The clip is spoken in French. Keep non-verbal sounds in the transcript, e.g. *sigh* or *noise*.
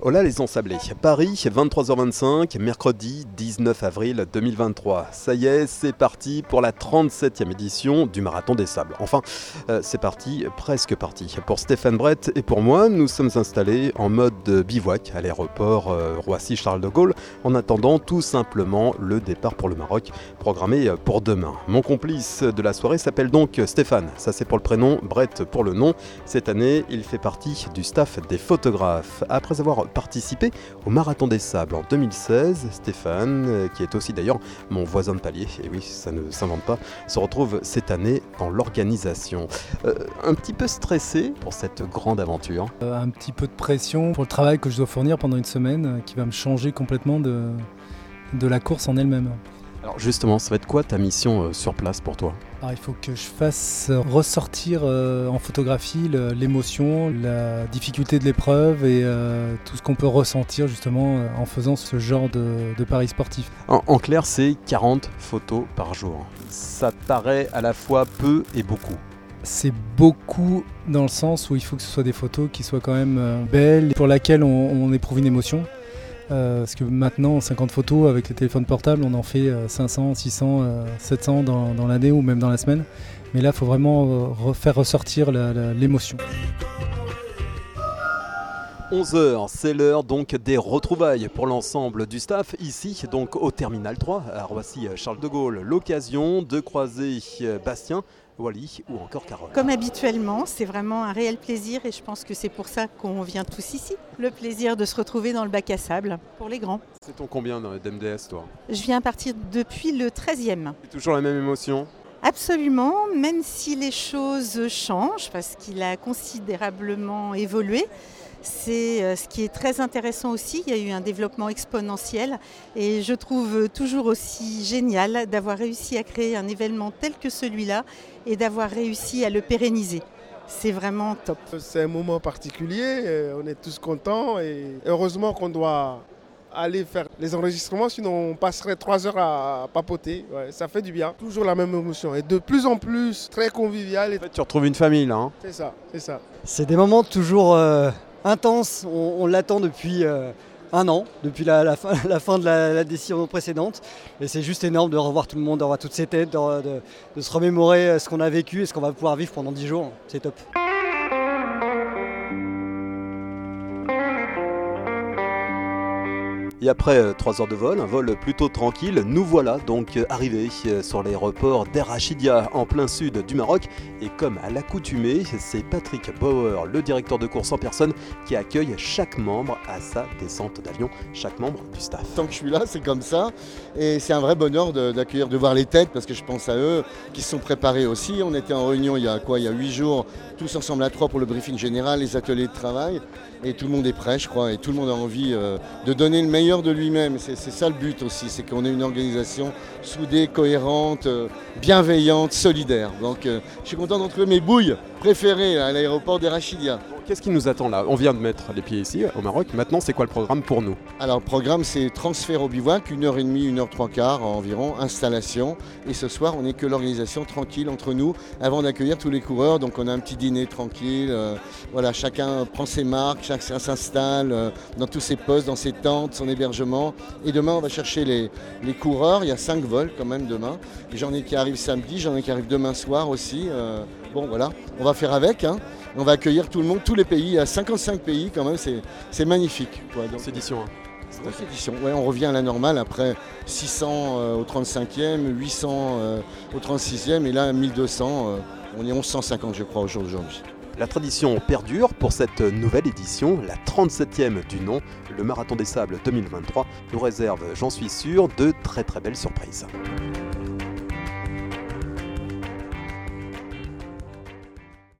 Hola les ensablés, Paris, 23h25, mercredi 19 avril 2023. Ça y est, c'est parti pour la 37e édition du Marathon des Sables. Enfin, euh, c'est parti, presque parti. Pour Stéphane Brett et pour moi, nous sommes installés en mode bivouac à l'aéroport euh, Roissy-Charles de Gaulle, en attendant tout simplement le départ pour le Maroc, programmé euh, pour demain. Mon complice de la soirée s'appelle donc Stéphane, ça c'est pour le prénom, Brett pour le nom. Cette année, il fait partie du staff des photographes. Après avoir participé au Marathon des Sables en 2016. Stéphane, euh, qui est aussi d'ailleurs mon voisin de palier, et oui, ça ne s'invente pas, se retrouve cette année dans l'organisation. Euh, un petit peu stressé pour cette grande aventure. Euh, un petit peu de pression pour le travail que je dois fournir pendant une semaine, qui va me changer complètement de, de la course en elle-même. Alors justement, ça va être quoi ta mission sur place pour toi? Il faut que je fasse ressortir euh, en photographie l'émotion, la difficulté de l'épreuve et euh, tout ce qu'on peut ressentir justement euh, en faisant ce genre de, paris sportif. En, clair, c'est 40 photos par jour. Ça paraît à la fois peu et beaucoup. C'est beaucoup dans le sens où il faut que ce soit des photos qui soient quand même belles, pour lesquelles on éprouve une émotion. Euh, parce que maintenant, 50 photos avec les téléphones portables, on en fait 500, 600, 700 dans, l'année ou même dans la semaine. Mais là, il faut vraiment euh, faire ressortir l'émotion. 11h, c'est l'heure donc des retrouvailles pour l'ensemble du staff ici donc au terminal 3 à Roissy Charles de Gaulle. L'occasion de croiser Bastien Wally ou encore Carole. Comme habituellement, c'est vraiment un réel plaisir et je pense que c'est pour ça qu'on vient tous ici. Le plaisir de se retrouver dans le bac à sable pour les grands. C'est ton combien d'MDS toi? Je viens partir depuis le 13e. C'est toujours la même émotion? Absolument, même si les choses changent, parce qu'il a considérablement évolué. C'est euh, ce qui est très intéressant aussi. Il y a eu un développement exponentiel et je trouve toujours aussi génial d'avoir réussi à créer un événement tel que celui-là et d'avoir réussi à le pérenniser. C'est vraiment top. C'est un moment particulier, euh, on est tous contents et heureusement qu'on doit aller faire les enregistrements, sinon on passerait trois heures à papoter. ça fait du bien. Toujours la même émotion et de plus en plus très convivial. tu retrouves une famille là. Hein. c'est ça, c'est ça. C'est des moments toujours euh, intense. On, l'attend depuis euh, un an, depuis la, *laughs* fin, de la, décision précédente. Et c'est juste énorme de revoir tout le monde, de revoir toutes ces têtes, de, de se remémorer euh, ce qu'on a vécu et ce qu'on va pouvoir vivre pendant 10 jours. C'est top. Et après 3 euh, heures de vol, un vol plutôt tranquille, nous voilà donc euh, arrivés euh, sur l'aéroport d'Erachidia en plein sud du Maroc. Et comme à l'accoutumée, c'est Patrick Bauer, le directeur de course en personne, qui accueille chaque membre à sa descente d'avion, chaque membre du staff. Tant que je suis là, c'est comme ça. Et c'est un vrai bonheur d'accueillir, de, voir les têtes, parce que je pense à eux, qui se sont préparés aussi. On était en réunion il y a quoi? Il y a 8 jours, tous ensemble à trois pour le briefing général, les ateliers de travail. Et tout le monde est prêt, je crois, et tout le monde a envie de donner le meilleur de lui-même. C'est ça le but aussi, c'est qu'on ait une organisation soudée, cohérente, euh, bienveillante, solidaire. Donc euh, je suis content d'en trouver mes bouilles préférées à l'aéroport d'Erachidia. Qu'est-ce qui nous attend là? On vient de mettre les pieds ici au Maroc. Maintenant, c'est quoi le programme pour nous? Alors, le programme, c'est transfert au bivouac, une heure et demie, une heure trois quarts environ, installation. Et ce soir, on n'est que l'organisation tranquille entre nous avant d'accueillir tous les coureurs. Donc, on a un petit dîner tranquille. Euh, voilà, chacun prend ses marques, chacun s'installe euh, dans tous ses postes, dans ses tentes, son hébergement. Et demain, on va chercher les, coureurs. Il y a cinq vols quand même demain. J'en ai qui arrivent samedi, j'en ai qui arrivent demain soir aussi. Euh, bon, voilà, on va faire avec. Hein. On va accueillir tout le monde, tous les pays. Il y a 55 pays quand même, c'est magnifique. Cette édition. Hein. édition. Ouais, on revient à la normale après 600 euh, au 35e, 800 euh, au 36e et là 1200. Euh, on est 1150 je crois aujourd'hui. La tradition perdure pour cette nouvelle édition, la 37e du nom. Le Marathon des Sables 2023 nous réserve, j'en suis sûr, de très très belles surprises.